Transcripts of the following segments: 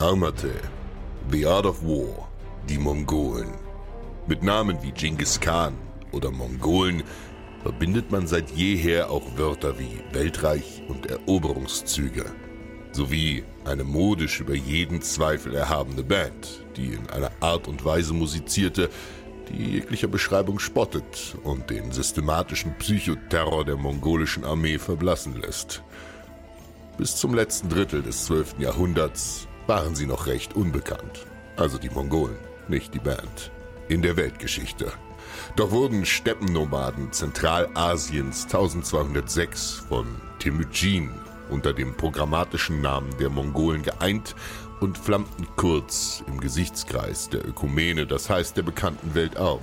Armate, The Art of War, die Mongolen. Mit Namen wie Genghis Khan oder Mongolen verbindet man seit jeher auch Wörter wie Weltreich und Eroberungszüge. Sowie eine modisch über jeden Zweifel erhabene Band, die in einer Art und Weise musizierte, die jeglicher Beschreibung spottet und den systematischen Psychoterror der mongolischen Armee verblassen lässt. Bis zum letzten Drittel des 12. Jahrhunderts waren sie noch recht unbekannt. Also die Mongolen, nicht die Band. In der Weltgeschichte. Doch wurden Steppennomaden Zentralasiens 1206 von Temüjin unter dem programmatischen Namen der Mongolen geeint und flammten kurz im Gesichtskreis der Ökumene, das heißt der bekannten Welt auf.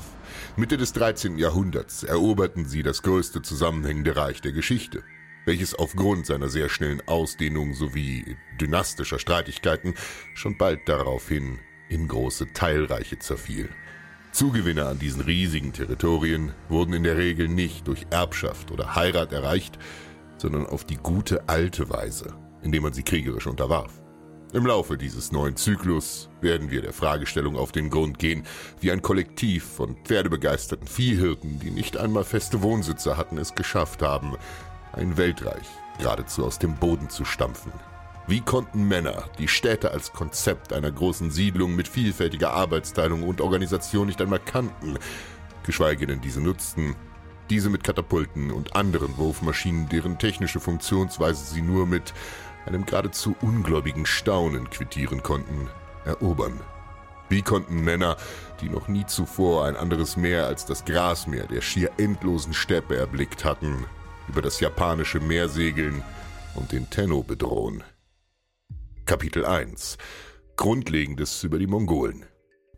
Mitte des 13. Jahrhunderts eroberten sie das größte zusammenhängende Reich der Geschichte, welches aufgrund seiner sehr schnellen Ausdehnung sowie dynastischer Streitigkeiten schon bald daraufhin in große Teilreiche zerfiel. Zugewinne an diesen riesigen Territorien wurden in der Regel nicht durch Erbschaft oder Heirat erreicht, sondern auf die gute alte Weise, indem man sie kriegerisch unterwarf. Im Laufe dieses neuen Zyklus werden wir der Fragestellung auf den Grund gehen, wie ein Kollektiv von pferdebegeisterten Viehhirten, die nicht einmal feste Wohnsitze hatten, es geschafft haben, ein Weltreich geradezu aus dem Boden zu stampfen. Wie konnten Männer die Städte als Konzept einer großen Siedlung mit vielfältiger Arbeitsteilung und Organisation nicht einmal kannten, geschweige denn diese nutzten, diese mit Katapulten und anderen Wurfmaschinen, deren technische Funktionsweise sie nur mit einem geradezu ungläubigen Staunen quittieren konnten, erobern. Wie konnten Männer, die noch nie zuvor ein anderes Meer als das Grasmeer der schier endlosen Steppe erblickt hatten, über das japanische Meer segeln und den Tenno bedrohen? Kapitel 1 Grundlegendes über die Mongolen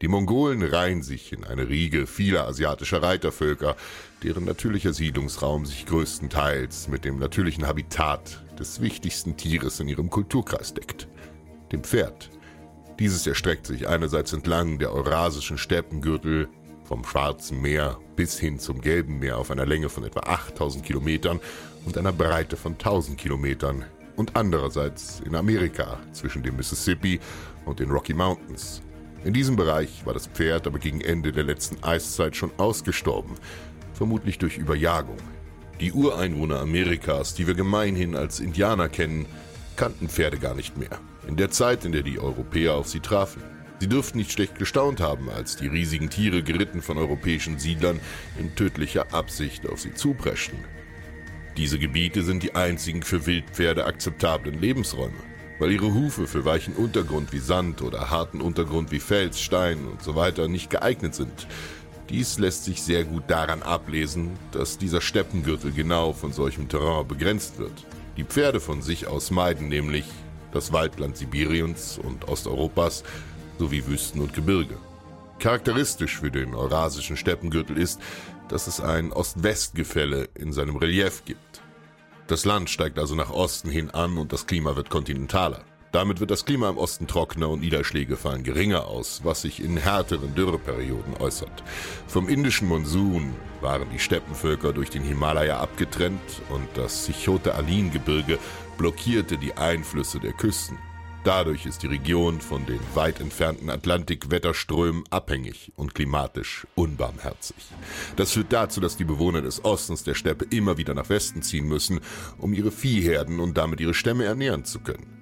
die Mongolen reihen sich in eine Riege vieler asiatischer Reitervölker, deren natürlicher Siedlungsraum sich größtenteils mit dem natürlichen Habitat des wichtigsten Tieres in ihrem Kulturkreis deckt, dem Pferd. Dieses erstreckt sich einerseits entlang der eurasischen Steppengürtel vom Schwarzen Meer bis hin zum Gelben Meer auf einer Länge von etwa 8000 Kilometern und einer Breite von 1000 Kilometern und andererseits in Amerika zwischen dem Mississippi und den Rocky Mountains in diesem Bereich war das Pferd aber gegen Ende der letzten Eiszeit schon ausgestorben, vermutlich durch Überjagung. Die Ureinwohner Amerikas, die wir gemeinhin als Indianer kennen, kannten Pferde gar nicht mehr. In der Zeit, in der die Europäer auf sie trafen. Sie dürften nicht schlecht gestaunt haben, als die riesigen Tiere geritten von europäischen Siedlern in tödlicher Absicht auf sie zupreschten. Diese Gebiete sind die einzigen für Wildpferde akzeptablen Lebensräume weil ihre Hufe für weichen Untergrund wie Sand oder harten Untergrund wie Fels, Stein und so nicht geeignet sind. Dies lässt sich sehr gut daran ablesen, dass dieser Steppengürtel genau von solchem Terrain begrenzt wird. Die Pferde von sich aus meiden nämlich das Waldland Sibiriens und Osteuropas sowie Wüsten und Gebirge. Charakteristisch für den eurasischen Steppengürtel ist, dass es ein Ost-West-Gefälle in seinem Relief gibt. Das Land steigt also nach Osten hin an und das Klima wird kontinentaler. Damit wird das Klima im Osten trockener und Niederschläge fallen geringer aus, was sich in härteren Dürreperioden äußert. Vom indischen Monsun waren die Steppenvölker durch den Himalaya abgetrennt und das Sichote-Alin-Gebirge blockierte die Einflüsse der Küsten. Dadurch ist die Region von den weit entfernten Atlantikwetterströmen abhängig und klimatisch unbarmherzig. Das führt dazu, dass die Bewohner des Ostens der Steppe immer wieder nach Westen ziehen müssen, um ihre Viehherden und damit ihre Stämme ernähren zu können.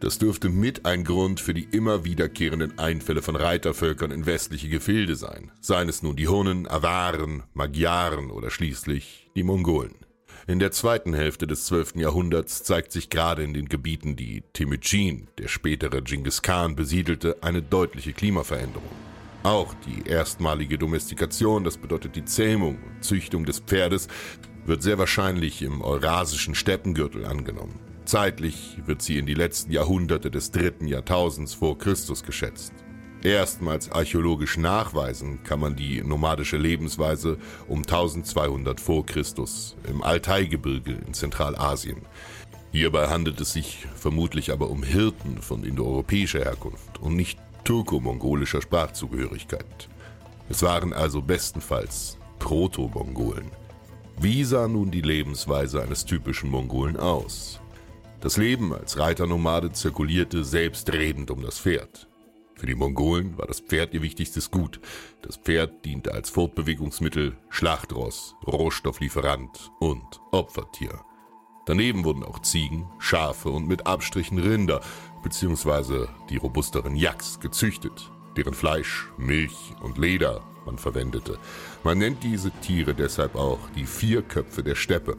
Das dürfte mit ein Grund für die immer wiederkehrenden Einfälle von Reitervölkern in westliche Gefilde sein, seien es nun die Hunnen, Awaren, Magyaren oder schließlich die Mongolen. In der zweiten Hälfte des 12. Jahrhunderts zeigt sich gerade in den Gebieten, die Temüjin, der spätere Genghis Khan, besiedelte, eine deutliche Klimaveränderung. Auch die erstmalige Domestikation, das bedeutet die Zähmung und Züchtung des Pferdes, wird sehr wahrscheinlich im eurasischen Steppengürtel angenommen. Zeitlich wird sie in die letzten Jahrhunderte des dritten Jahrtausends vor Christus geschätzt. Erstmals archäologisch nachweisen kann man die nomadische Lebensweise um 1200 vor Christus im Altaigebirge in Zentralasien. Hierbei handelt es sich vermutlich aber um Hirten von indoeuropäischer Herkunft und nicht turko-mongolischer Sprachzugehörigkeit. Es waren also bestenfalls Proto-Mongolen. Wie sah nun die Lebensweise eines typischen Mongolen aus? Das Leben als Reiternomade zirkulierte selbstredend um das Pferd. Für die Mongolen war das Pferd ihr wichtigstes Gut. Das Pferd diente als Fortbewegungsmittel, Schlachtross, Rohstofflieferant und Opfertier. Daneben wurden auch Ziegen, Schafe und mit Abstrichen Rinder bzw. die robusteren Yaks gezüchtet, deren Fleisch, Milch und Leder man verwendete. Man nennt diese Tiere deshalb auch die Vierköpfe der Steppe.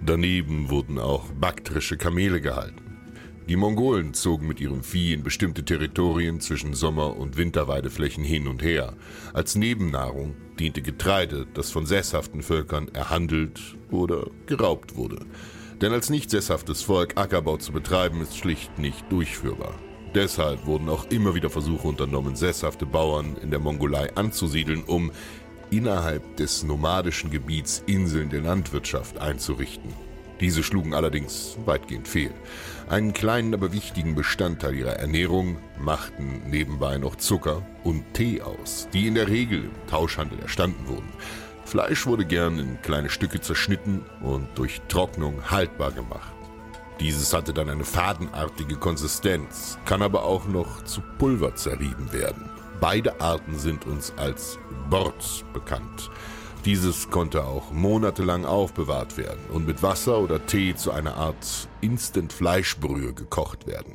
Daneben wurden auch baktrische Kamele gehalten. Die Mongolen zogen mit ihrem Vieh in bestimmte Territorien zwischen Sommer- und Winterweideflächen hin und her. Als Nebennahrung diente Getreide, das von sesshaften Völkern erhandelt oder geraubt wurde. Denn als nicht sesshaftes Volk Ackerbau zu betreiben, ist schlicht nicht durchführbar. Deshalb wurden auch immer wieder Versuche unternommen, sesshafte Bauern in der Mongolei anzusiedeln, um innerhalb des nomadischen Gebiets Inseln der Landwirtschaft einzurichten. Diese schlugen allerdings weitgehend fehl. Einen kleinen, aber wichtigen Bestandteil ihrer Ernährung machten nebenbei noch Zucker und Tee aus, die in der Regel im Tauschhandel erstanden wurden. Fleisch wurde gern in kleine Stücke zerschnitten und durch Trocknung haltbar gemacht. Dieses hatte dann eine fadenartige Konsistenz, kann aber auch noch zu Pulver zerrieben werden. Beide Arten sind uns als Bords bekannt. Dieses konnte auch monatelang aufbewahrt werden und mit Wasser oder Tee zu einer Art Instant-Fleischbrühe gekocht werden.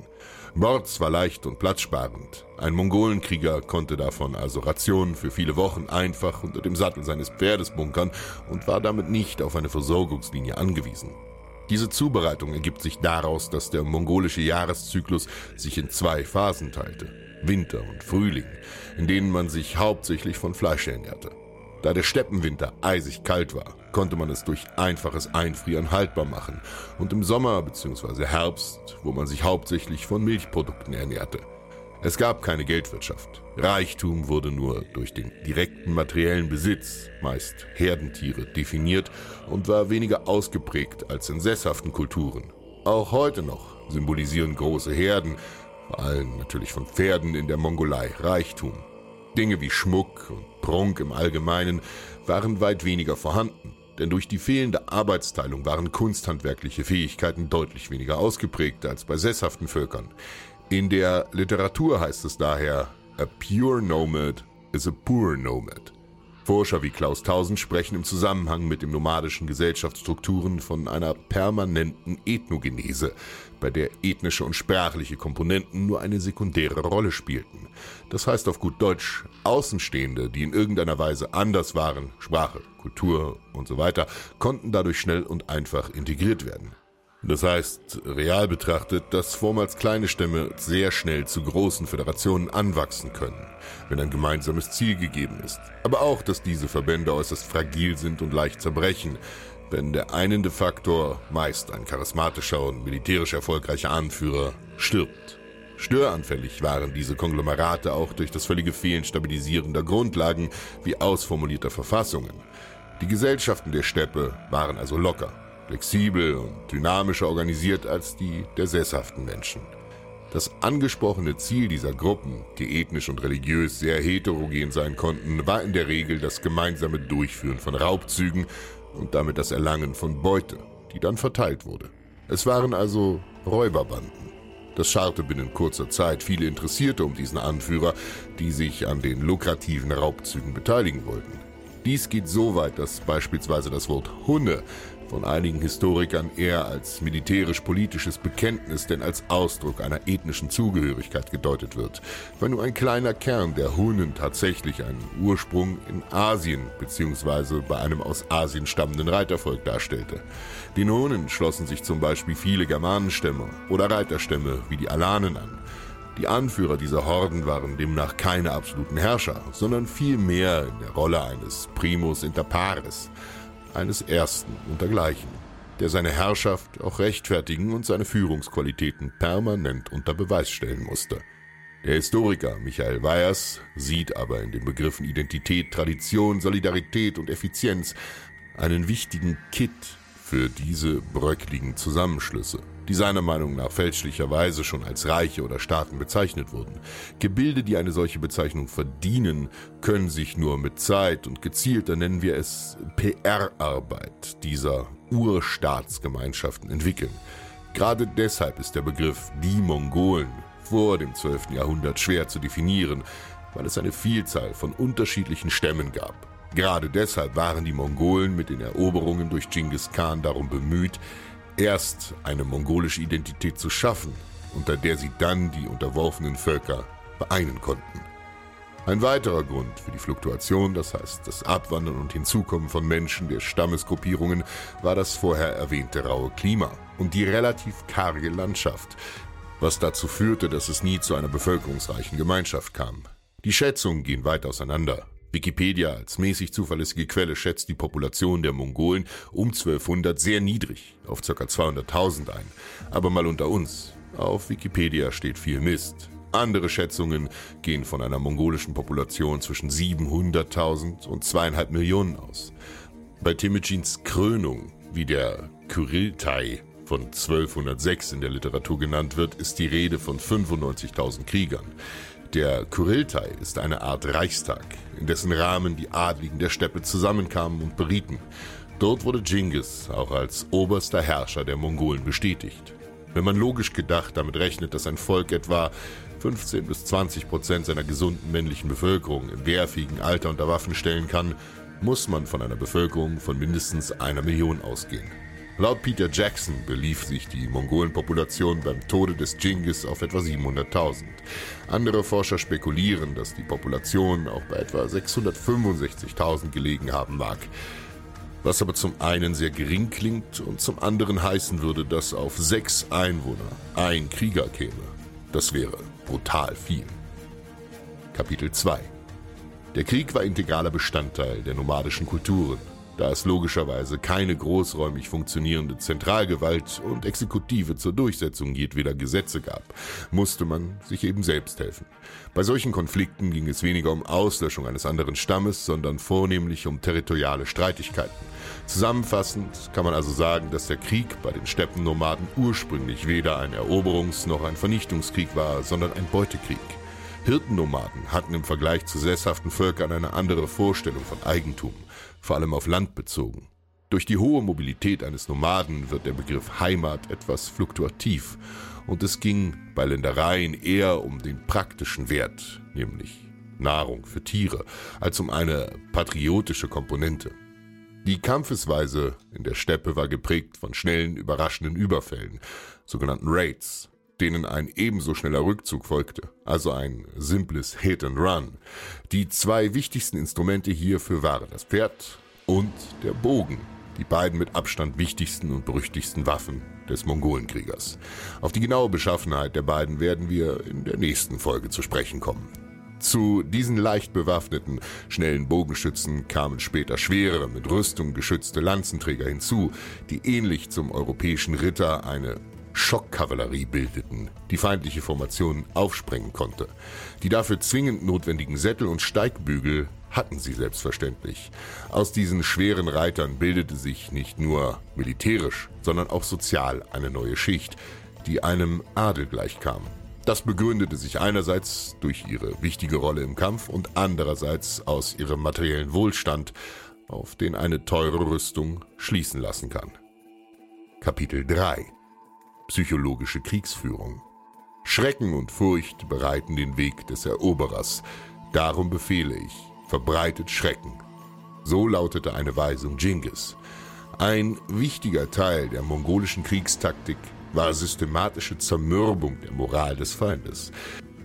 Bords war leicht und platzsparend. Ein Mongolenkrieger konnte davon also Rationen für viele Wochen einfach unter dem Sattel seines Pferdes bunkern und war damit nicht auf eine Versorgungslinie angewiesen. Diese Zubereitung ergibt sich daraus, dass der mongolische Jahreszyklus sich in zwei Phasen teilte. Winter und Frühling, in denen man sich hauptsächlich von Fleisch ernährte. Da der Steppenwinter eisig kalt war, konnte man es durch einfaches Einfrieren haltbar machen und im Sommer bzw. Herbst, wo man sich hauptsächlich von Milchprodukten ernährte. Es gab keine Geldwirtschaft. Reichtum wurde nur durch den direkten materiellen Besitz, meist Herdentiere, definiert und war weniger ausgeprägt als in sesshaften Kulturen. Auch heute noch symbolisieren große Herden, vor allem natürlich von Pferden in der Mongolei, Reichtum. Dinge wie Schmuck und Prunk im Allgemeinen waren weit weniger vorhanden, denn durch die fehlende Arbeitsteilung waren kunsthandwerkliche Fähigkeiten deutlich weniger ausgeprägt als bei sesshaften Völkern. In der Literatur heißt es daher, a pure nomad is a poor nomad. Forscher wie Klaus Tausend sprechen im Zusammenhang mit den nomadischen Gesellschaftsstrukturen von einer permanenten Ethnogenese, bei der ethnische und sprachliche Komponenten nur eine sekundäre Rolle spielten. Das heißt auf gut Deutsch, Außenstehende, die in irgendeiner Weise anders waren, Sprache, Kultur und so weiter, konnten dadurch schnell und einfach integriert werden. Das heißt, real betrachtet, dass vormals kleine Stämme sehr schnell zu großen Föderationen anwachsen können, wenn ein gemeinsames Ziel gegeben ist. Aber auch, dass diese Verbände äußerst fragil sind und leicht zerbrechen, wenn der einende Faktor, meist ein charismatischer und militärisch erfolgreicher Anführer, stirbt. Störanfällig waren diese Konglomerate auch durch das völlige Fehlen stabilisierender Grundlagen wie ausformulierter Verfassungen. Die Gesellschaften der Steppe waren also locker, flexibel und dynamischer organisiert als die der sesshaften Menschen. Das angesprochene Ziel dieser Gruppen, die ethnisch und religiös sehr heterogen sein konnten, war in der Regel das gemeinsame Durchführen von Raubzügen und damit das Erlangen von Beute, die dann verteilt wurde. Es waren also Räuberbanden. Das scharte binnen kurzer Zeit viele Interessierte um diesen Anführer, die sich an den lukrativen Raubzügen beteiligen wollten. Dies geht so weit, dass beispielsweise das Wort Hunne von einigen Historikern eher als militärisch-politisches Bekenntnis denn als Ausdruck einer ethnischen Zugehörigkeit gedeutet wird, weil nur ein kleiner Kern der Hunnen tatsächlich einen Ursprung in Asien bzw. bei einem aus Asien stammenden Reitervolk darstellte. Den Hunnen schlossen sich zum Beispiel viele Germanenstämme oder Reiterstämme wie die Alanen an. Die Anführer dieser Horden waren demnach keine absoluten Herrscher, sondern vielmehr in der Rolle eines Primus inter pares, eines Ersten untergleichen. der seine Herrschaft auch rechtfertigen und seine Führungsqualitäten permanent unter Beweis stellen musste. Der Historiker Michael Weyers sieht aber in den Begriffen Identität, Tradition, Solidarität und Effizienz einen wichtigen Kit für diese bröckligen Zusammenschlüsse, die seiner Meinung nach fälschlicherweise schon als Reiche oder Staaten bezeichnet wurden. Gebilde, die eine solche Bezeichnung verdienen, können sich nur mit Zeit und gezielter nennen wir es PR-Arbeit dieser Urstaatsgemeinschaften entwickeln. Gerade deshalb ist der Begriff die Mongolen vor dem 12. Jahrhundert schwer zu definieren, weil es eine Vielzahl von unterschiedlichen Stämmen gab. Gerade deshalb waren die Mongolen mit den Eroberungen durch Genghis Khan darum bemüht, erst eine mongolische Identität zu schaffen, unter der sie dann die unterworfenen Völker vereinen konnten. Ein weiterer Grund für die Fluktuation, das heißt das Abwandern und Hinzukommen von Menschen der Stammesgruppierungen, war das vorher erwähnte raue Klima und die relativ karge Landschaft, was dazu führte, dass es nie zu einer bevölkerungsreichen Gemeinschaft kam. Die Schätzungen gehen weit auseinander. Wikipedia als mäßig zuverlässige Quelle schätzt die Population der Mongolen um 1200 sehr niedrig, auf ca. 200.000 ein. Aber mal unter uns, auf Wikipedia steht viel Mist. Andere Schätzungen gehen von einer mongolischen Population zwischen 700.000 und zweieinhalb Millionen aus. Bei Temujins Krönung, wie der Kyriltai von 1206 in der Literatur genannt wird, ist die Rede von 95.000 Kriegern. Der Kuriltai ist eine Art Reichstag, in dessen Rahmen die Adligen der Steppe zusammenkamen und berieten. Dort wurde Genghis auch als oberster Herrscher der Mongolen bestätigt. Wenn man logisch gedacht damit rechnet, dass ein Volk etwa 15 bis 20 Prozent seiner gesunden männlichen Bevölkerung im wehrfähigen Alter unter Waffen stellen kann, muss man von einer Bevölkerung von mindestens einer Million ausgehen. Laut Peter Jackson belief sich die Mongolenpopulation beim Tode des Genghis auf etwa 700.000. Andere Forscher spekulieren, dass die Population auch bei etwa 665.000 gelegen haben mag. Was aber zum einen sehr gering klingt und zum anderen heißen würde, dass auf sechs Einwohner ein Krieger käme. Das wäre brutal viel. Kapitel 2 Der Krieg war integraler Bestandteil der nomadischen Kulturen. Da es logischerweise keine großräumig funktionierende Zentralgewalt und Exekutive zur Durchsetzung jedweder Gesetze gab, musste man sich eben selbst helfen. Bei solchen Konflikten ging es weniger um Auslöschung eines anderen Stammes, sondern vornehmlich um territoriale Streitigkeiten. Zusammenfassend kann man also sagen, dass der Krieg bei den Steppennomaden ursprünglich weder ein Eroberungs- noch ein Vernichtungskrieg war, sondern ein Beutekrieg. Hirtennomaden hatten im Vergleich zu sesshaften Völkern eine andere Vorstellung von Eigentum vor allem auf Land bezogen. Durch die hohe Mobilität eines Nomaden wird der Begriff Heimat etwas fluktuativ und es ging bei Ländereien eher um den praktischen Wert, nämlich Nahrung für Tiere, als um eine patriotische Komponente. Die Kampfesweise in der Steppe war geprägt von schnellen, überraschenden Überfällen, sogenannten Raids, denen ein ebenso schneller Rückzug folgte, also ein simples Hit and Run. Die zwei wichtigsten Instrumente hierfür waren das Pferd und der Bogen, die beiden mit Abstand wichtigsten und berüchtigsten Waffen des Mongolenkriegers. Auf die genaue Beschaffenheit der beiden werden wir in der nächsten Folge zu sprechen kommen. Zu diesen leicht bewaffneten, schnellen Bogenschützen kamen später schwere, mit Rüstung geschützte Lanzenträger hinzu, die ähnlich zum europäischen Ritter eine Schockkavallerie bildeten, die feindliche Formationen aufsprengen konnte. Die dafür zwingend notwendigen Sättel und Steigbügel hatten sie selbstverständlich. Aus diesen schweren Reitern bildete sich nicht nur militärisch, sondern auch sozial eine neue Schicht, die einem Adel gleichkam. Das begründete sich einerseits durch ihre wichtige Rolle im Kampf und andererseits aus ihrem materiellen Wohlstand, auf den eine teure Rüstung schließen lassen kann. Kapitel 3 psychologische Kriegsführung. Schrecken und Furcht bereiten den Weg des Eroberers. Darum befehle ich, verbreitet Schrecken. So lautete eine Weisung Genghis. Ein wichtiger Teil der mongolischen Kriegstaktik war systematische Zermürbung der Moral des Feindes.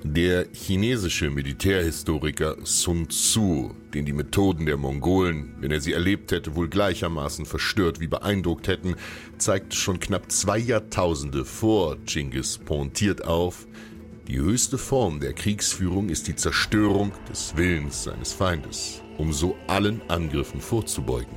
Der chinesische Militärhistoriker Sun Tzu, den die Methoden der Mongolen, wenn er sie erlebt hätte, wohl gleichermaßen verstört wie beeindruckt hätten, zeigt schon knapp zwei Jahrtausende vor Genghis pointiert auf, die höchste Form der Kriegsführung ist die Zerstörung des Willens seines Feindes, um so allen Angriffen vorzubeugen.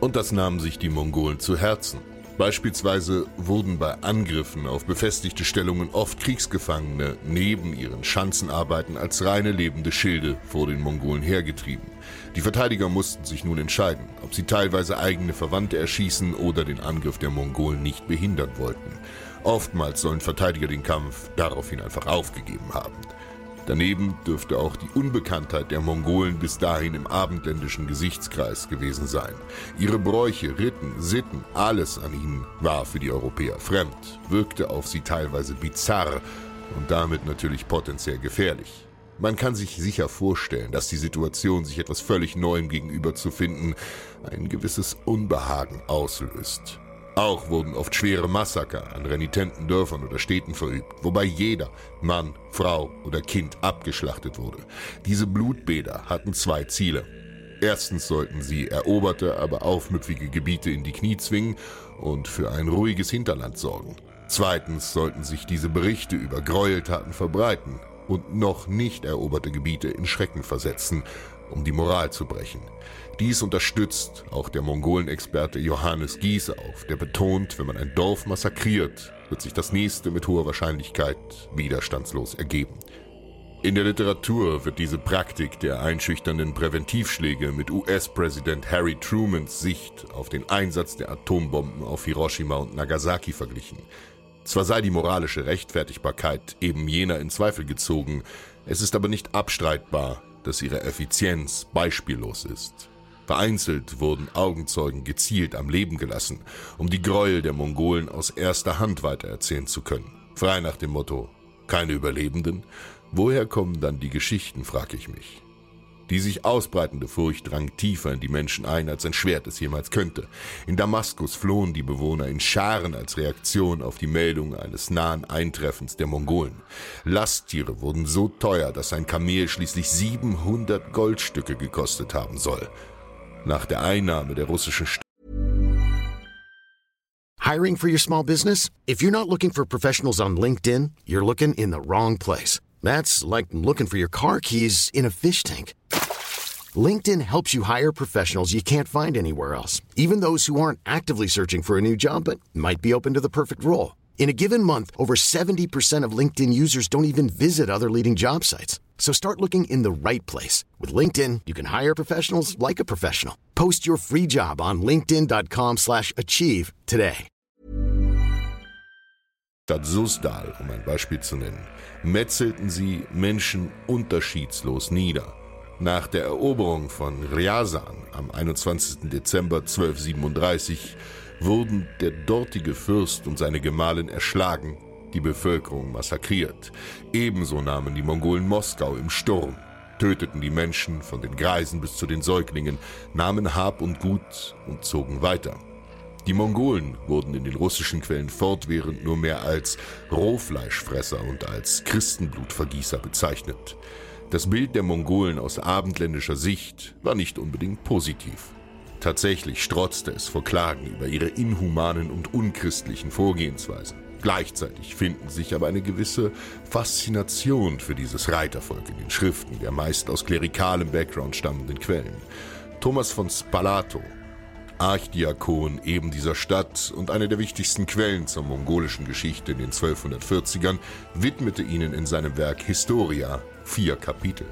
Und das nahmen sich die Mongolen zu Herzen. Beispielsweise wurden bei Angriffen auf befestigte Stellungen oft Kriegsgefangene neben ihren Schanzenarbeiten als reine lebende Schilde vor den Mongolen hergetrieben. Die Verteidiger mussten sich nun entscheiden, ob sie teilweise eigene Verwandte erschießen oder den Angriff der Mongolen nicht behindern wollten. Oftmals sollen Verteidiger den Kampf daraufhin einfach aufgegeben haben. Daneben dürfte auch die Unbekanntheit der Mongolen bis dahin im abendländischen Gesichtskreis gewesen sein. Ihre Bräuche, Ritten, Sitten, alles an ihnen war für die Europäer fremd, wirkte auf sie teilweise bizarr und damit natürlich potenziell gefährlich. Man kann sich sicher vorstellen, dass die Situation, sich etwas völlig Neuem gegenüber zu finden, ein gewisses Unbehagen auslöst. Auch wurden oft schwere Massaker an renitenten Dörfern oder Städten verübt, wobei jeder Mann, Frau oder Kind abgeschlachtet wurde. Diese Blutbäder hatten zwei Ziele. Erstens sollten sie eroberte, aber aufmüpfige Gebiete in die Knie zwingen und für ein ruhiges Hinterland sorgen. Zweitens sollten sich diese Berichte über Gräueltaten verbreiten und noch nicht eroberte Gebiete in Schrecken versetzen, um die Moral zu brechen. Dies unterstützt auch der Mongolenexperte Johannes Gieseauf, der betont, wenn man ein Dorf massakriert, wird sich das nächste mit hoher Wahrscheinlichkeit widerstandslos ergeben. In der Literatur wird diese Praktik der einschüchternden Präventivschläge mit US-Präsident Harry Trumans Sicht auf den Einsatz der Atombomben auf Hiroshima und Nagasaki verglichen. Zwar sei die moralische Rechtfertigbarkeit eben jener in Zweifel gezogen, es ist aber nicht abstreitbar, dass ihre Effizienz beispiellos ist. Vereinzelt wurden Augenzeugen gezielt am Leben gelassen, um die Gräuel der Mongolen aus erster Hand weitererzählen zu können. Frei nach dem Motto, keine Überlebenden? Woher kommen dann die Geschichten, frage ich mich. Die sich ausbreitende Furcht drang tiefer in die Menschen ein, als ein Schwert es jemals könnte. In Damaskus flohen die Bewohner in Scharen als Reaktion auf die Meldung eines nahen Eintreffens der Mongolen. Lasttiere wurden so teuer, dass ein Kamel schließlich 700 Goldstücke gekostet haben soll. nach der Einnahme der russischen St Hiring for your small business? If you're not looking for professionals on LinkedIn, you're looking in the wrong place. That's like looking for your car keys in a fish tank. LinkedIn helps you hire professionals you can't find anywhere else, even those who aren't actively searching for a new job but might be open to the perfect role. In a given month, over 70% of LinkedIn users don't even visit other leading job sites. So start looking in the right place. With LinkedIn, you can hire professionals like a professional. Post your free job on linkedin.com slash achieve today. Stadt Susdal, um ein Beispiel zu nennen, metzelten sie Menschen unterschiedslos nieder. Nach der Eroberung von Ryazan am 21. Dezember 1237 wurden der dortige Fürst und seine Gemahlin erschlagen, die Bevölkerung massakriert. Ebenso nahmen die Mongolen Moskau im Sturm, töteten die Menschen von den Greisen bis zu den Säuglingen, nahmen Hab und Gut und zogen weiter. Die Mongolen wurden in den russischen Quellen fortwährend nur mehr als Rohfleischfresser und als Christenblutvergießer bezeichnet. Das Bild der Mongolen aus abendländischer Sicht war nicht unbedingt positiv. Tatsächlich strotzte es vor Klagen über ihre inhumanen und unchristlichen Vorgehensweisen. Gleichzeitig finden sich aber eine gewisse Faszination für dieses Reitervolk in den Schriften der meist aus klerikalem Background stammenden Quellen. Thomas von Spalato, Archdiakon eben dieser Stadt und eine der wichtigsten Quellen zur mongolischen Geschichte in den 1240ern, widmete ihnen in seinem Werk Historia vier Kapitel.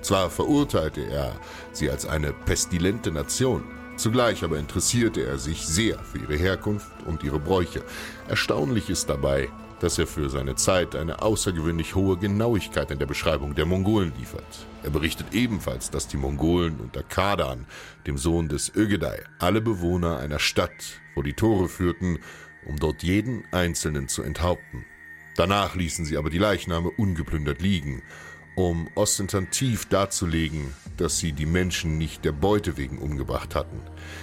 Zwar verurteilte er sie als eine pestilente Nation, Zugleich aber interessierte er sich sehr für ihre Herkunft und ihre Bräuche. Erstaunlich ist dabei, dass er für seine Zeit eine außergewöhnlich hohe Genauigkeit in der Beschreibung der Mongolen liefert. Er berichtet ebenfalls, dass die Mongolen unter Kadan, dem Sohn des Ögedei, alle Bewohner einer Stadt vor die Tore führten, um dort jeden Einzelnen zu enthaupten. Danach ließen sie aber die Leichname ungeplündert liegen um ostentativ darzulegen, dass sie die Menschen nicht der Beute wegen umgebracht hatten.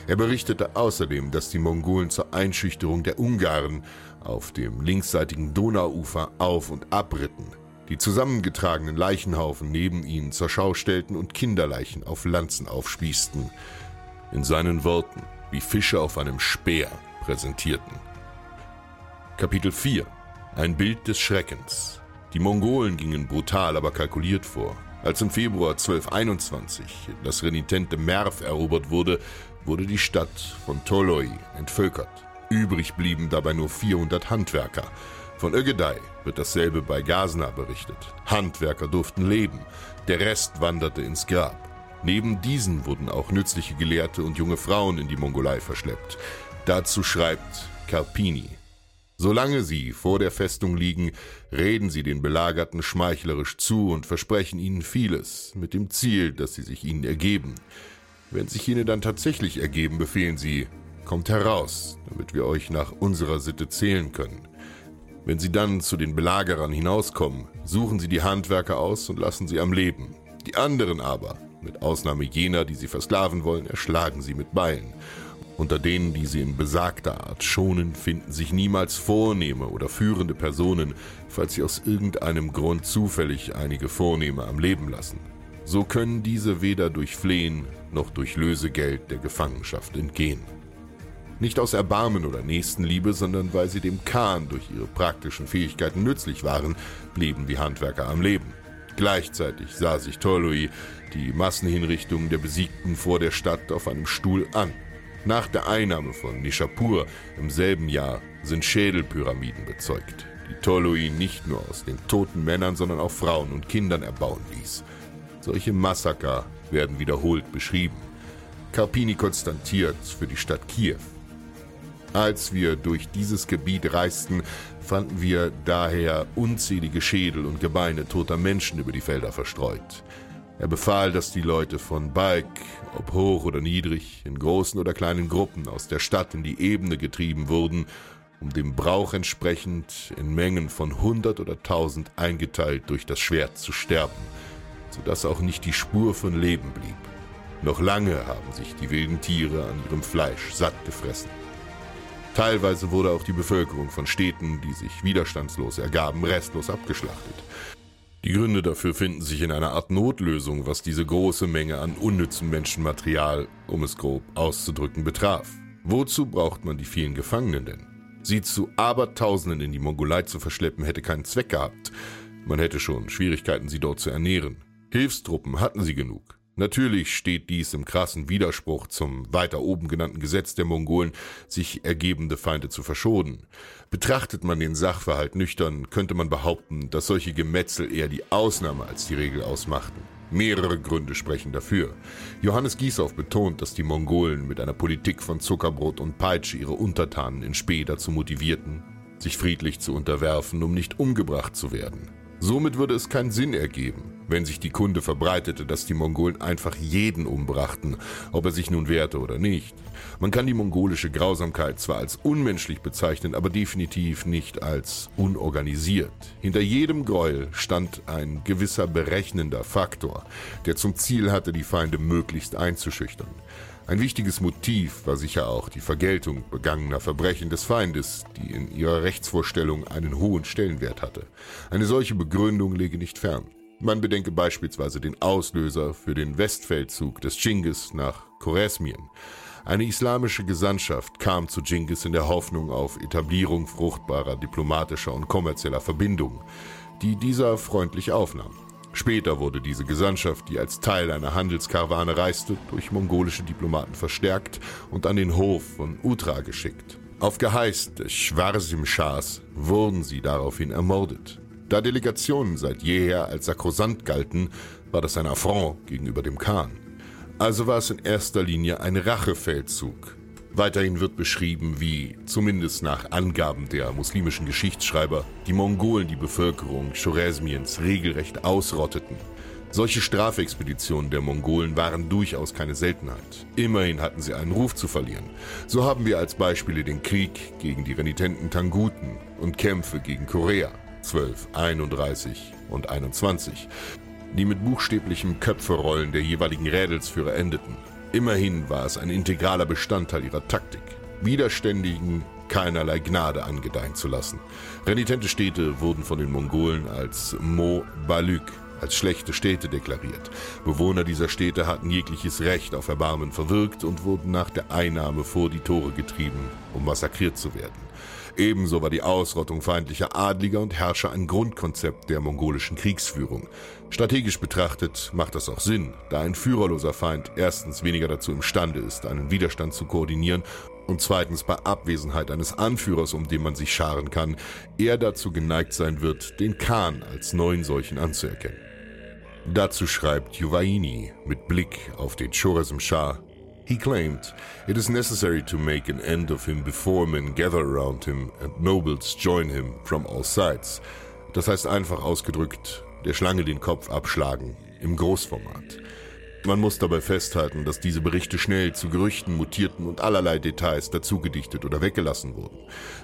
Er berichtete außerdem, dass die Mongolen zur Einschüchterung der Ungarn auf dem linksseitigen Donauufer auf und abritten, die zusammengetragenen Leichenhaufen neben ihnen zur Schau stellten und Kinderleichen auf Lanzen aufspießten. In seinen Worten, wie Fische auf einem Speer präsentierten. Kapitel 4 Ein Bild des Schreckens die Mongolen gingen brutal, aber kalkuliert vor. Als im Februar 1221 das renitente Merv erobert wurde, wurde die Stadt von Toloi entvölkert. Übrig blieben dabei nur 400 Handwerker. Von Ögedei wird dasselbe bei Gasna berichtet. Handwerker durften leben, der Rest wanderte ins Grab. Neben diesen wurden auch nützliche Gelehrte und junge Frauen in die Mongolei verschleppt. Dazu schreibt Carpini. Solange sie vor der Festung liegen, reden sie den Belagerten schmeichlerisch zu und versprechen ihnen vieles, mit dem Ziel, dass sie sich ihnen ergeben. Wenn sich jene dann tatsächlich ergeben, befehlen sie, kommt heraus, damit wir euch nach unserer Sitte zählen können. Wenn sie dann zu den Belagerern hinauskommen, suchen sie die Handwerker aus und lassen sie am Leben. Die anderen aber, mit Ausnahme jener, die sie versklaven wollen, erschlagen sie mit Beilen. Unter denen, die sie in besagter Art schonen, finden sich niemals vornehme oder führende Personen, falls sie aus irgendeinem Grund zufällig einige Vornehme am Leben lassen. So können diese weder durch Flehen noch durch Lösegeld der Gefangenschaft entgehen. Nicht aus Erbarmen oder Nächstenliebe, sondern weil sie dem Khan durch ihre praktischen Fähigkeiten nützlich waren, blieben die Handwerker am Leben. Gleichzeitig sah sich Tolui die Massenhinrichtungen der Besiegten vor der Stadt auf einem Stuhl an. Nach der Einnahme von Nishapur im selben Jahr sind Schädelpyramiden bezeugt, die Tolui nicht nur aus den toten Männern, sondern auch Frauen und Kindern erbauen ließ. Solche Massaker werden wiederholt beschrieben. Carpini konstatiert für die Stadt Kiew. Als wir durch dieses Gebiet reisten, fanden wir daher unzählige Schädel und Gebeine toter Menschen über die Felder verstreut. Er befahl, dass die Leute von Balk, ob hoch oder niedrig, in großen oder kleinen Gruppen aus der Stadt in die Ebene getrieben wurden, um dem Brauch entsprechend in Mengen von hundert oder tausend eingeteilt durch das Schwert zu sterben, so dass auch nicht die Spur von Leben blieb. Noch lange haben sich die wilden Tiere an ihrem Fleisch satt gefressen. Teilweise wurde auch die Bevölkerung von Städten, die sich widerstandslos ergaben, restlos abgeschlachtet. Die Gründe dafür finden sich in einer Art Notlösung, was diese große Menge an unnützem Menschenmaterial, um es grob auszudrücken, betraf. Wozu braucht man die vielen Gefangenen denn? Sie zu Abertausenden in die Mongolei zu verschleppen, hätte keinen Zweck gehabt. Man hätte schon Schwierigkeiten, sie dort zu ernähren. Hilfstruppen hatten sie genug. Natürlich steht dies im krassen Widerspruch zum weiter oben genannten Gesetz der Mongolen, sich ergebende Feinde zu verschonen. Betrachtet man den Sachverhalt nüchtern, könnte man behaupten, dass solche Gemetzel eher die Ausnahme als die Regel ausmachten. Mehrere Gründe sprechen dafür. Johannes Giesauf betont, dass die Mongolen mit einer Politik von Zuckerbrot und Peitsche ihre Untertanen in Spee dazu motivierten, sich friedlich zu unterwerfen, um nicht umgebracht zu werden. Somit würde es keinen Sinn ergeben, wenn sich die Kunde verbreitete, dass die Mongolen einfach jeden umbrachten, ob er sich nun wehrte oder nicht. Man kann die mongolische Grausamkeit zwar als unmenschlich bezeichnen, aber definitiv nicht als unorganisiert. Hinter jedem Gräuel stand ein gewisser berechnender Faktor, der zum Ziel hatte, die Feinde möglichst einzuschüchtern. Ein wichtiges Motiv war sicher auch die Vergeltung begangener Verbrechen des Feindes, die in ihrer Rechtsvorstellung einen hohen Stellenwert hatte. Eine solche Begründung lege nicht fern. Man bedenke beispielsweise den Auslöser für den Westfeldzug des Dschingis nach Choresmien. Eine islamische Gesandtschaft kam zu Dschingis in der Hoffnung auf Etablierung fruchtbarer diplomatischer und kommerzieller Verbindungen, die dieser freundlich aufnahm. Später wurde diese Gesandtschaft, die als Teil einer Handelskarawane reiste, durch mongolische Diplomaten verstärkt und an den Hof von Utra geschickt. Auf Geheiß des Schwarsim-Schahs wurden sie daraufhin ermordet. Da Delegationen seit jeher als sakrosant galten, war das ein Affront gegenüber dem Khan. Also war es in erster Linie ein Rachefeldzug, Weiterhin wird beschrieben, wie, zumindest nach Angaben der muslimischen Geschichtsschreiber, die Mongolen die Bevölkerung Choresmiens regelrecht ausrotteten. Solche Strafexpeditionen der Mongolen waren durchaus keine Seltenheit. Immerhin hatten sie einen Ruf zu verlieren. So haben wir als Beispiele den Krieg gegen die renitenten Tanguten und Kämpfe gegen Korea 12, 31 und 21, die mit buchstäblichem Köpferollen der jeweiligen Rädelsführer endeten. Immerhin war es ein integraler Bestandteil ihrer Taktik, Widerständigen keinerlei Gnade angedeihen zu lassen. Renitente Städte wurden von den Mongolen als Mo Balük, als schlechte Städte deklariert. Bewohner dieser Städte hatten jegliches Recht auf Erbarmen verwirkt und wurden nach der Einnahme vor die Tore getrieben, um massakriert zu werden. Ebenso war die Ausrottung feindlicher Adliger und Herrscher ein Grundkonzept der mongolischen Kriegsführung. Strategisch betrachtet macht das auch Sinn, da ein führerloser Feind erstens weniger dazu imstande ist, einen Widerstand zu koordinieren und zweitens bei Abwesenheit eines Anführers, um den man sich scharen kann, eher dazu geneigt sein wird, den Khan als neuen solchen anzuerkennen. Dazu schreibt Juvaini mit Blick auf den Choresm Shah. He claimed, it is necessary to make an end of him before men gather around him and nobles join him from all sides. Das heißt einfach ausgedrückt, der Schlange den Kopf abschlagen, im Großformat. Man muss dabei festhalten, dass diese Berichte schnell zu Gerüchten mutierten und allerlei Details dazugedichtet oder weggelassen wurden.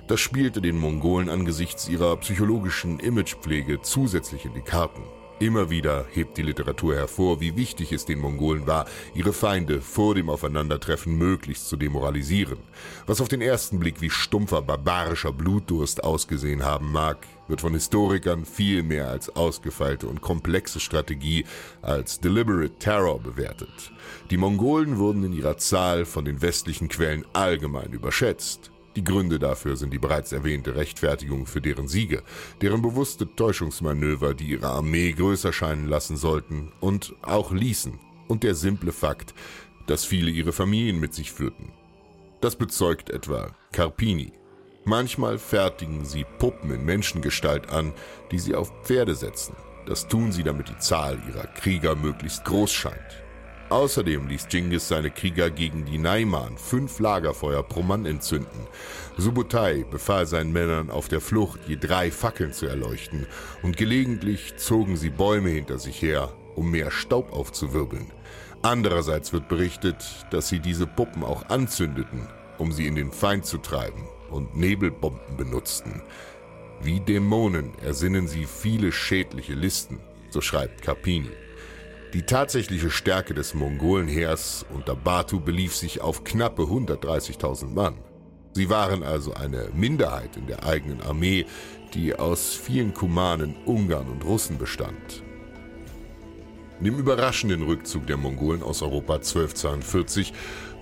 Das spielte den Mongolen angesichts ihrer psychologischen Imagepflege zusätzlich in die Karten. Immer wieder hebt die Literatur hervor, wie wichtig es den Mongolen war, ihre Feinde vor dem Aufeinandertreffen möglichst zu demoralisieren. Was auf den ersten Blick wie stumpfer barbarischer Blutdurst ausgesehen haben mag, wird von Historikern viel mehr als ausgefeilte und komplexe Strategie als deliberate Terror bewertet. Die Mongolen wurden in ihrer Zahl von den westlichen Quellen allgemein überschätzt. Die Gründe dafür sind die bereits erwähnte Rechtfertigung für deren Siege, deren bewusste Täuschungsmanöver, die ihre Armee größer scheinen lassen sollten und auch ließen, und der simple Fakt, dass viele ihre Familien mit sich führten. Das bezeugt etwa Carpini. Manchmal fertigen sie Puppen in Menschengestalt an, die sie auf Pferde setzen. Das tun sie, damit die Zahl ihrer Krieger möglichst groß scheint. Außerdem ließ Genghis seine Krieger gegen die Naiman fünf Lagerfeuer pro Mann entzünden. Subutai befahl seinen Männern auf der Flucht je drei Fackeln zu erleuchten und gelegentlich zogen sie Bäume hinter sich her, um mehr Staub aufzuwirbeln. Andererseits wird berichtet, dass sie diese Puppen auch anzündeten, um sie in den Feind zu treiben und Nebelbomben benutzten. Wie Dämonen ersinnen sie viele schädliche Listen, so schreibt Carpini. Die tatsächliche Stärke des Mongolenheers unter Batu belief sich auf knappe 130.000 Mann. Sie waren also eine Minderheit in der eigenen Armee, die aus vielen Kumanen, Ungarn und Russen bestand. Dem überraschenden Rückzug der Mongolen aus Europa 1242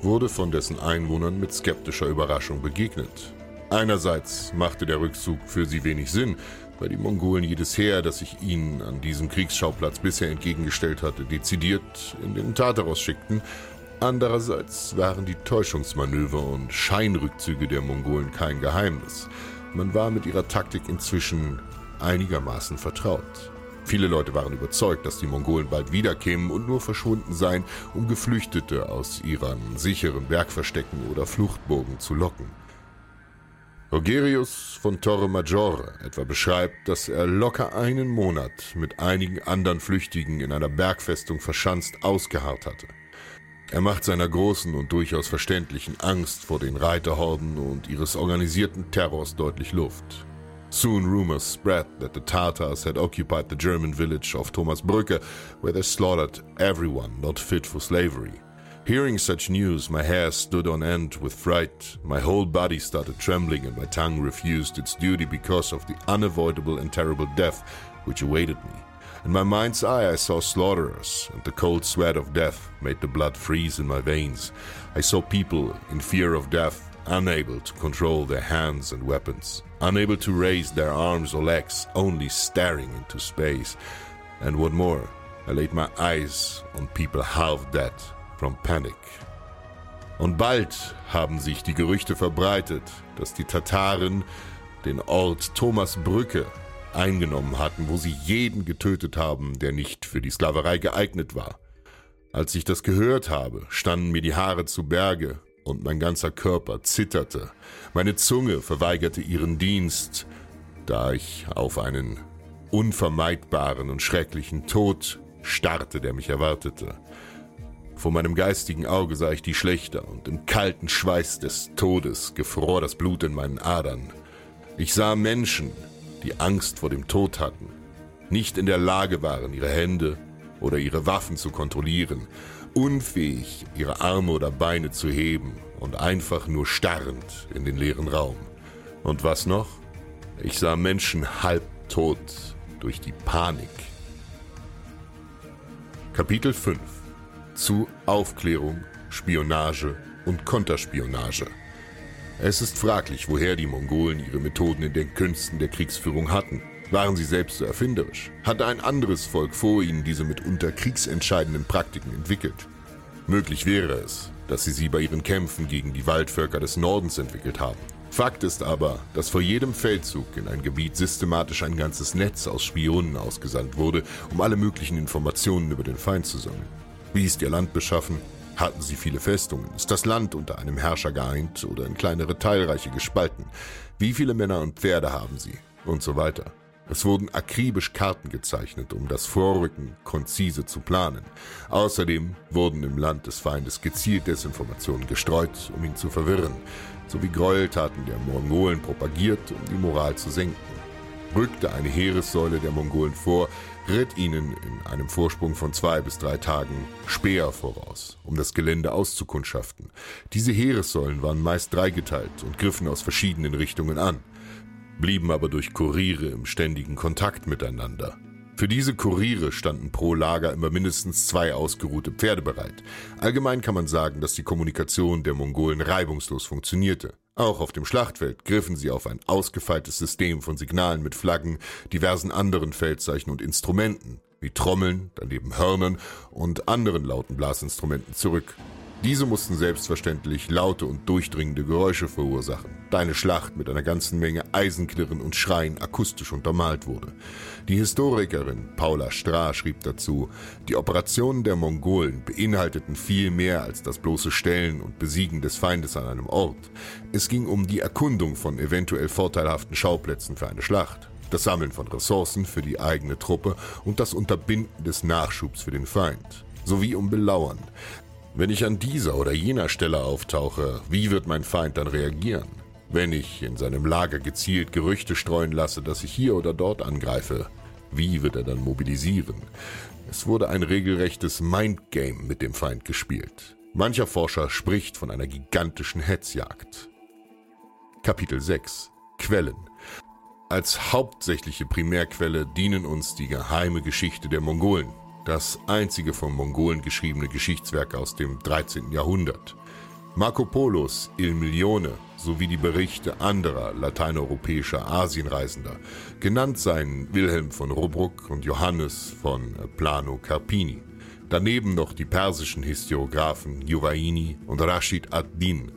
wurde von dessen Einwohnern mit skeptischer Überraschung begegnet. Einerseits machte der Rückzug für sie wenig Sinn, weil die Mongolen jedes Heer, das sich ihnen an diesem Kriegsschauplatz bisher entgegengestellt hatte, dezidiert in den Tartaros schickten. Andererseits waren die Täuschungsmanöver und Scheinrückzüge der Mongolen kein Geheimnis. Man war mit ihrer Taktik inzwischen einigermaßen vertraut. Viele Leute waren überzeugt, dass die Mongolen bald wiederkämen und nur verschwunden seien, um Geflüchtete aus ihren sicheren Bergverstecken oder Fluchtburgen zu locken. Rogerius von Torre Maggiore etwa beschreibt, dass er locker einen Monat mit einigen anderen Flüchtigen in einer Bergfestung verschanzt ausgeharrt hatte. Er macht seiner großen und durchaus verständlichen Angst vor den Reiterhorden und ihres organisierten Terrors deutlich Luft. Soon rumors spread that the Tatars had occupied the German village of Thomasbrücke, where they slaughtered everyone not fit for slavery. Hearing such news, my hair stood on end with fright, my whole body started trembling, and my tongue refused its duty because of the unavoidable and terrible death which awaited me. In my mind's eye, I saw slaughterers, and the cold sweat of death made the blood freeze in my veins. I saw people in fear of death, unable to control their hands and weapons, unable to raise their arms or legs, only staring into space. And what more, I laid my eyes on people half dead from Panic. Und bald haben sich die Gerüchte verbreitet, dass die Tataren den Ort Thomasbrücke eingenommen hatten, wo sie jeden getötet haben, der nicht für die Sklaverei geeignet war. Als ich das gehört habe, standen mir die Haare zu Berge und mein ganzer Körper zitterte. Meine Zunge verweigerte ihren Dienst, da ich auf einen unvermeidbaren und schrecklichen Tod starrte, der mich erwartete. Vor meinem geistigen Auge sah ich die Schlechter und im kalten Schweiß des Todes gefror das Blut in meinen Adern. Ich sah Menschen, die Angst vor dem Tod hatten, nicht in der Lage waren, ihre Hände oder ihre Waffen zu kontrollieren, unfähig, ihre Arme oder Beine zu heben und einfach nur starrend in den leeren Raum. Und was noch? Ich sah Menschen halbtot durch die Panik. Kapitel 5 zu Aufklärung, Spionage und Konterspionage. Es ist fraglich, woher die Mongolen ihre Methoden in den Künsten der Kriegsführung hatten. Waren sie selbst so erfinderisch? Hatte ein anderes Volk vor ihnen diese mitunter kriegsentscheidenden Praktiken entwickelt? Möglich wäre es, dass sie sie bei ihren Kämpfen gegen die Waldvölker des Nordens entwickelt haben. Fakt ist aber, dass vor jedem Feldzug in ein Gebiet systematisch ein ganzes Netz aus Spionen ausgesandt wurde, um alle möglichen Informationen über den Feind zu sammeln. Wie ist ihr Land beschaffen? Hatten sie viele Festungen? Ist das Land unter einem Herrscher geeint oder in kleinere Teilreiche gespalten? Wie viele Männer und Pferde haben sie? Und so weiter. Es wurden akribisch Karten gezeichnet, um das Vorrücken konzise zu planen. Außerdem wurden im Land des Feindes gezielt Desinformationen gestreut, um ihn zu verwirren, sowie Gräueltaten der Mongolen propagiert, um die Moral zu senken. Rückte eine Heeressäule der Mongolen vor, ritt ihnen in einem Vorsprung von zwei bis drei Tagen Speer voraus, um das Gelände auszukundschaften. Diese Heeressäulen waren meist dreigeteilt und griffen aus verschiedenen Richtungen an blieben aber durch Kuriere im ständigen Kontakt miteinander. Für diese Kuriere standen pro Lager immer mindestens zwei ausgeruhte Pferde bereit. Allgemein kann man sagen, dass die Kommunikation der Mongolen reibungslos funktionierte. Auch auf dem Schlachtfeld griffen sie auf ein ausgefeiltes System von Signalen mit Flaggen, diversen anderen Feldzeichen und Instrumenten, wie Trommeln, daneben Hörnern und anderen lauten Blasinstrumenten zurück. Diese mussten selbstverständlich laute und durchdringende Geräusche verursachen, da eine Schlacht mit einer ganzen Menge Eisenklirren und Schreien akustisch untermalt wurde. Die Historikerin Paula Strah schrieb dazu, die Operationen der Mongolen beinhalteten viel mehr als das bloße Stellen und Besiegen des Feindes an einem Ort. Es ging um die Erkundung von eventuell vorteilhaften Schauplätzen für eine Schlacht das Sammeln von Ressourcen für die eigene Truppe und das Unterbinden des Nachschubs für den Feind, sowie um Belauern. Wenn ich an dieser oder jener Stelle auftauche, wie wird mein Feind dann reagieren? Wenn ich in seinem Lager gezielt Gerüchte streuen lasse, dass ich hier oder dort angreife, wie wird er dann mobilisieren? Es wurde ein regelrechtes Mindgame mit dem Feind gespielt. Mancher Forscher spricht von einer gigantischen Hetzjagd. Kapitel 6 Quellen Als hauptsächliche Primärquelle dienen uns die geheime Geschichte der Mongolen, das einzige von Mongolen geschriebene Geschichtswerk aus dem 13. Jahrhundert. Marco Polos Il Milione sowie die Berichte anderer lateineuropäischer Asienreisender, genannt seien Wilhelm von Rubruck und Johannes von Plano Carpini. Daneben noch die persischen Historiographen Juvaini und Rashid ad-Din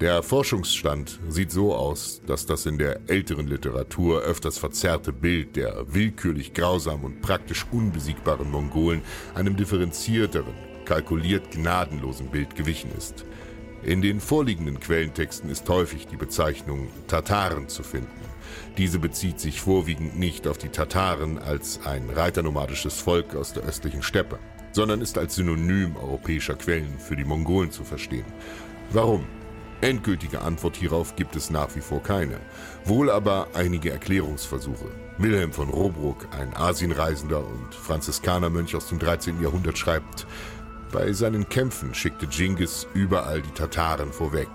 der Forschungsstand sieht so aus, dass das in der älteren Literatur öfters verzerrte Bild der willkürlich grausamen und praktisch unbesiegbaren Mongolen einem differenzierteren, kalkuliert gnadenlosen Bild gewichen ist. In den vorliegenden Quellentexten ist häufig die Bezeichnung Tataren zu finden. Diese bezieht sich vorwiegend nicht auf die Tataren als ein reiternomadisches Volk aus der östlichen Steppe, sondern ist als Synonym europäischer Quellen für die Mongolen zu verstehen. Warum? Endgültige Antwort hierauf gibt es nach wie vor keine, wohl aber einige Erklärungsversuche. Wilhelm von Robruck, ein Asienreisender und Franziskanermönch aus dem 13. Jahrhundert, schreibt, bei seinen Kämpfen schickte Genghis überall die Tataren vorweg.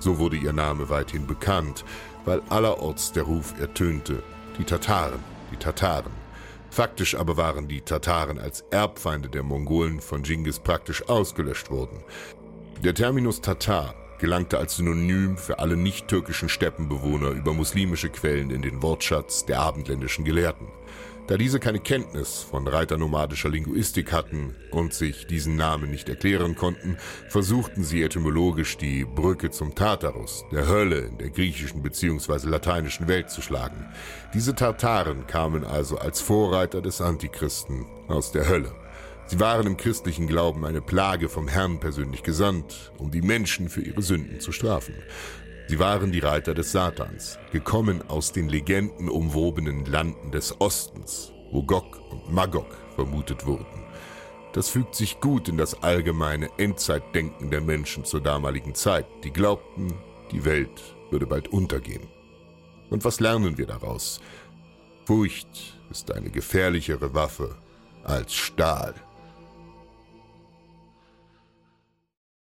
So wurde ihr Name weithin bekannt, weil allerorts der Ruf ertönte, die Tataren, die Tataren. Faktisch aber waren die Tataren als Erbfeinde der Mongolen von Genghis praktisch ausgelöscht worden. Der Terminus Tatar gelangte als Synonym für alle nicht-türkischen Steppenbewohner über muslimische Quellen in den Wortschatz der abendländischen Gelehrten. Da diese keine Kenntnis von reiternomadischer Linguistik hatten und sich diesen Namen nicht erklären konnten, versuchten sie etymologisch die Brücke zum Tartarus, der Hölle in der griechischen bzw. lateinischen Welt zu schlagen. Diese Tartaren kamen also als Vorreiter des Antichristen aus der Hölle. Sie waren im christlichen Glauben eine Plage vom Herrn persönlich gesandt, um die Menschen für ihre Sünden zu strafen. Sie waren die Reiter des Satans, gekommen aus den legendenumwobenen Landen des Ostens, wo Gog und Magog vermutet wurden. Das fügt sich gut in das allgemeine Endzeitdenken der Menschen zur damaligen Zeit, die glaubten, die Welt würde bald untergehen. Und was lernen wir daraus? Furcht ist eine gefährlichere Waffe als Stahl.